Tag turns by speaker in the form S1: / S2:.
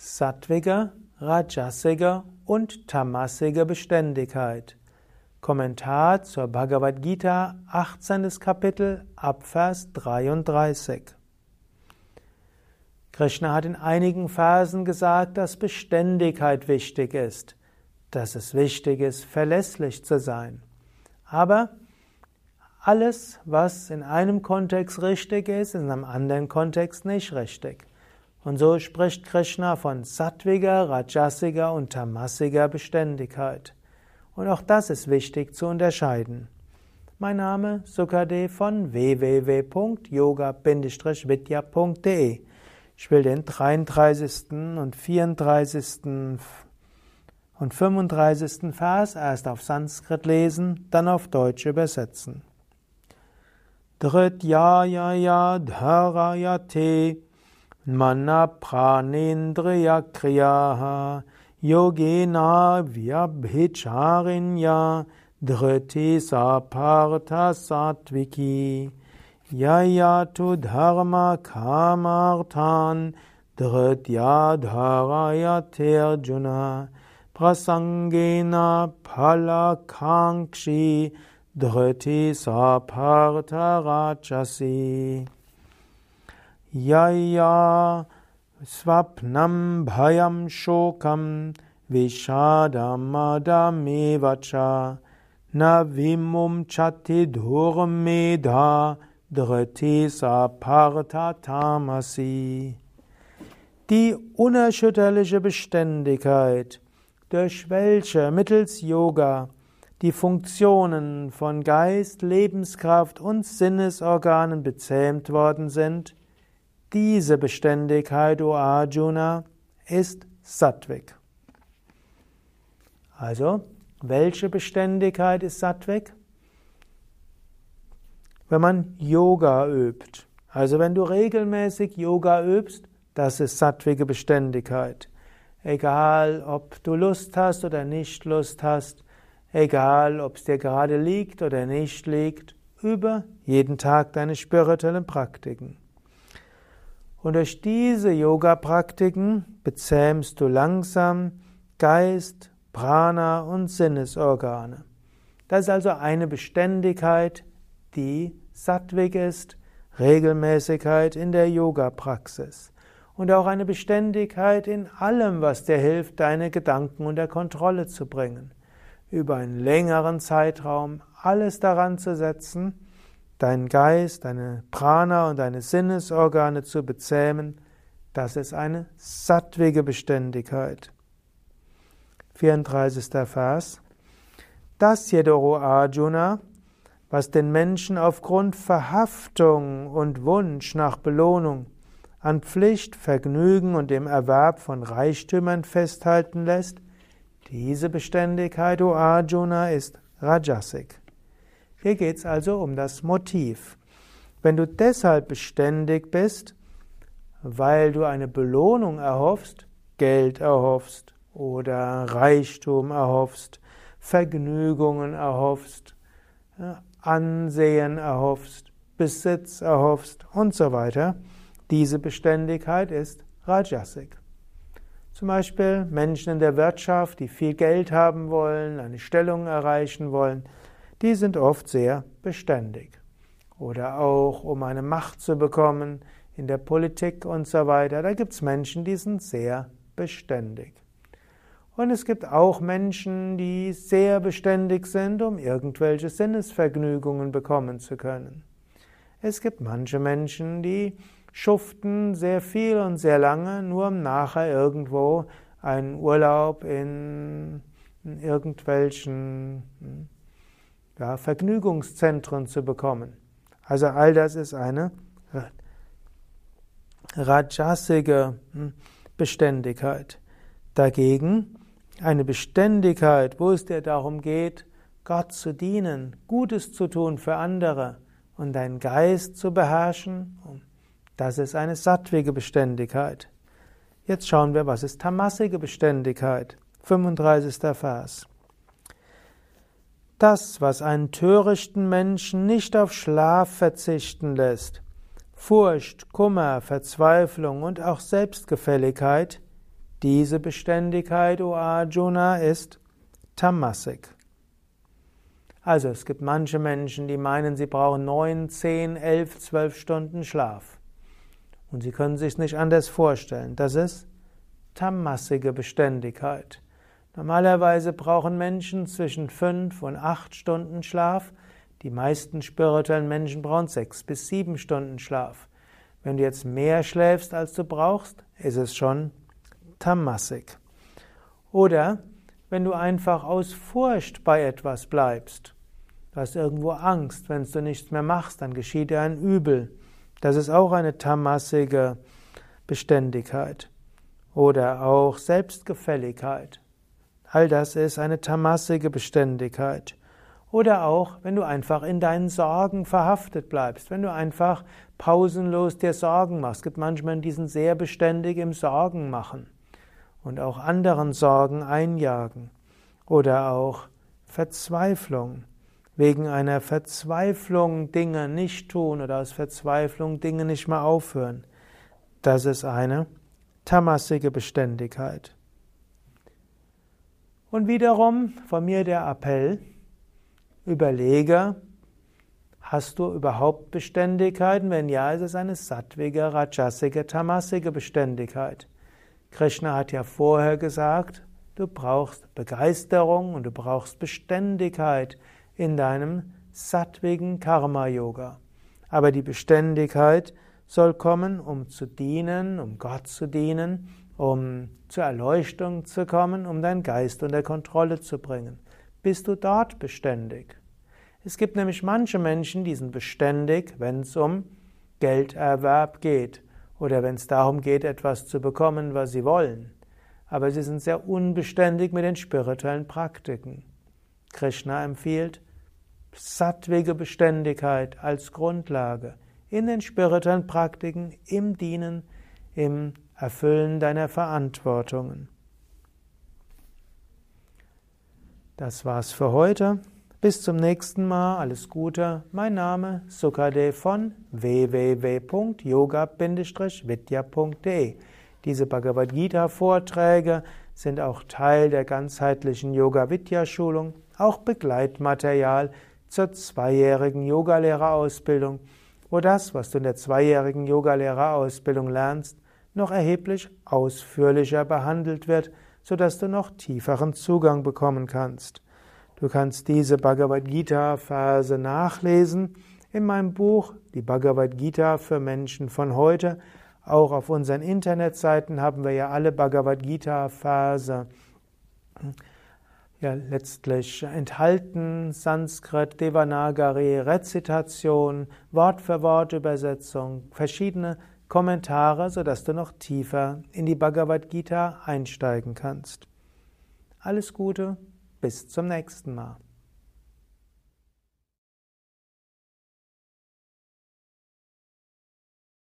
S1: Sattwige, Rajasige und Tamasige Beständigkeit. Kommentar zur Bhagavad Gita, 18. Kapitel, Abvers 33. Krishna hat in einigen Versen gesagt, dass Beständigkeit wichtig ist, dass es wichtig ist, verlässlich zu sein. Aber alles, was in einem Kontext richtig ist, ist in einem anderen Kontext nicht richtig. Und so spricht Krishna von sattwiger, rajasiger und tamasiger Beständigkeit. Und auch das ist wichtig zu unterscheiden. Mein Name Sukade von www.yoga-vidya.de. Ich will den 33. und 34. und 35. Vers erst auf Sanskrit lesen, dann auf Deutsch übersetzen. Drityaya dharayate Mana pranendriya kriyaha yogena vyabhicharinya dhriti sapartha satviki yayatu dharma kamarthan dhritya dharayatirjuna prasangena palakankshi dhriti sapartha rachasi Yaya Swapnam Bhayam Shokam Vishadamadamivacha Na Vimum Chatidurmedha Dhriti Sapartha Tamasi Die unerschütterliche Beständigkeit, durch welche mittels Yoga die Funktionen von Geist, Lebenskraft und Sinnesorganen bezähmt worden sind, diese Beständigkeit, o Arjuna, ist Sattvik. Also, welche Beständigkeit ist Sattvik? Wenn man Yoga übt. Also wenn du regelmäßig Yoga übst, das ist sattvige Beständigkeit. Egal, ob du Lust hast oder nicht Lust hast, egal, ob es dir gerade liegt oder nicht liegt, übe jeden Tag deine spirituellen Praktiken. Und durch diese Yoga-Praktiken bezähmst du langsam Geist, Prana und Sinnesorgane. Das ist also eine Beständigkeit, die sattwig ist, Regelmäßigkeit in der Yoga-Praxis. Und auch eine Beständigkeit in allem, was dir hilft, deine Gedanken unter Kontrolle zu bringen. Über einen längeren Zeitraum alles daran zu setzen, deinen Geist, deine Prana und deine Sinnesorgane zu bezähmen, das ist eine sattwige Beständigkeit. 34. Vers. Das jedoch, o Arjuna, was den Menschen aufgrund Verhaftung und Wunsch nach Belohnung an Pflicht, Vergnügen und dem Erwerb von Reichtümern festhalten lässt, diese Beständigkeit, o Arjuna, ist Rajasik. Hier geht es also um das Motiv. Wenn du deshalb beständig bist, weil du eine Belohnung erhoffst, Geld erhoffst oder Reichtum erhoffst, Vergnügungen erhoffst, Ansehen erhoffst, Besitz erhoffst und so weiter, diese Beständigkeit ist Rajasik. Zum Beispiel Menschen in der Wirtschaft, die viel Geld haben wollen, eine Stellung erreichen wollen, die sind oft sehr beständig. Oder auch, um eine Macht zu bekommen in der Politik und so weiter, da gibt es Menschen, die sind sehr beständig. Und es gibt auch Menschen, die sehr beständig sind, um irgendwelche Sinnesvergnügungen bekommen zu können. Es gibt manche Menschen, die schuften sehr viel und sehr lange, nur um nachher irgendwo einen Urlaub in, irgendwelchen hm, ja, Vergnügungszentren zu bekommen. Also all das ist eine rajasige hm, Beständigkeit. Dagegen eine Beständigkeit, wo es dir darum geht, Gott zu dienen, Gutes zu tun für andere und deinen Geist zu beherrschen, das ist eine sattwige Beständigkeit. Jetzt schauen wir, was ist tamassige Beständigkeit. 35. Vers. Das, was einen törichten Menschen nicht auf Schlaf verzichten lässt, Furcht, Kummer, Verzweiflung und auch Selbstgefälligkeit, Diese Beständigkeit, o Arjuna, ist Tamasik. Also es gibt manche Menschen, die meinen, sie brauchen neun, zehn, elf, zwölf Stunden Schlaf. Und sie können sich nicht anders vorstellen. Das ist tamassige Beständigkeit. Normalerweise brauchen Menschen zwischen fünf und acht Stunden Schlaf. Die meisten spirituellen Menschen brauchen sechs bis sieben Stunden Schlaf. Wenn du jetzt mehr schläfst, als du brauchst, ist es schon tamassig. Oder wenn du einfach aus Furcht bei etwas bleibst. Du hast irgendwo Angst, wenn du nichts mehr machst, dann geschieht dir ein Übel. Das ist auch eine tamassige Beständigkeit. Oder auch Selbstgefälligkeit. All das ist eine tamassige Beständigkeit. Oder auch, wenn du einfach in deinen Sorgen verhaftet bleibst, wenn du einfach pausenlos dir Sorgen machst. Es gibt manchmal diesen sehr beständig im Sorgen machen und auch anderen Sorgen einjagen. Oder auch Verzweiflung. Wegen einer Verzweiflung Dinge nicht tun oder aus Verzweiflung Dinge nicht mehr aufhören. Das ist eine tamassige Beständigkeit. Und wiederum von mir der Appell, überlege, hast du überhaupt Beständigkeiten? Wenn ja, ist es eine sattwige, rajasige, tamasige Beständigkeit. Krishna hat ja vorher gesagt, du brauchst Begeisterung und du brauchst Beständigkeit in deinem sattwigen Karma-Yoga. Aber die Beständigkeit soll kommen, um zu dienen, um Gott zu dienen um zur Erleuchtung zu kommen, um deinen Geist unter Kontrolle zu bringen. Bist du dort beständig? Es gibt nämlich manche Menschen, die sind beständig, wenn es um Gelderwerb geht oder wenn es darum geht, etwas zu bekommen, was sie wollen. Aber sie sind sehr unbeständig mit den spirituellen Praktiken. Krishna empfiehlt sattwige Beständigkeit als Grundlage in den spirituellen Praktiken, im Dienen, im Erfüllen deiner Verantwortungen. Das war's für heute. Bis zum nächsten Mal. Alles Gute. Mein Name Sukade von www.yoga-vidya.de. Diese Bhagavad Gita Vorträge sind auch Teil der ganzheitlichen Yoga Vidya Schulung, auch Begleitmaterial zur zweijährigen Yogalehrerausbildung, wo das, was du in der zweijährigen Yogalehrerausbildung lernst, noch erheblich ausführlicher behandelt wird, sodass du noch tieferen Zugang bekommen kannst. Du kannst diese Bhagavad Gita Verse nachlesen in meinem Buch Die Bhagavad Gita für Menschen von heute. Auch auf unseren Internetseiten haben wir ja alle Bhagavad Gita Verse ja letztlich enthalten, Sanskrit, Devanagari, Rezitation, Wort für Wort Übersetzung, verschiedene Kommentare, sodass du noch tiefer in die Bhagavad Gita einsteigen kannst. Alles Gute, bis zum nächsten Mal.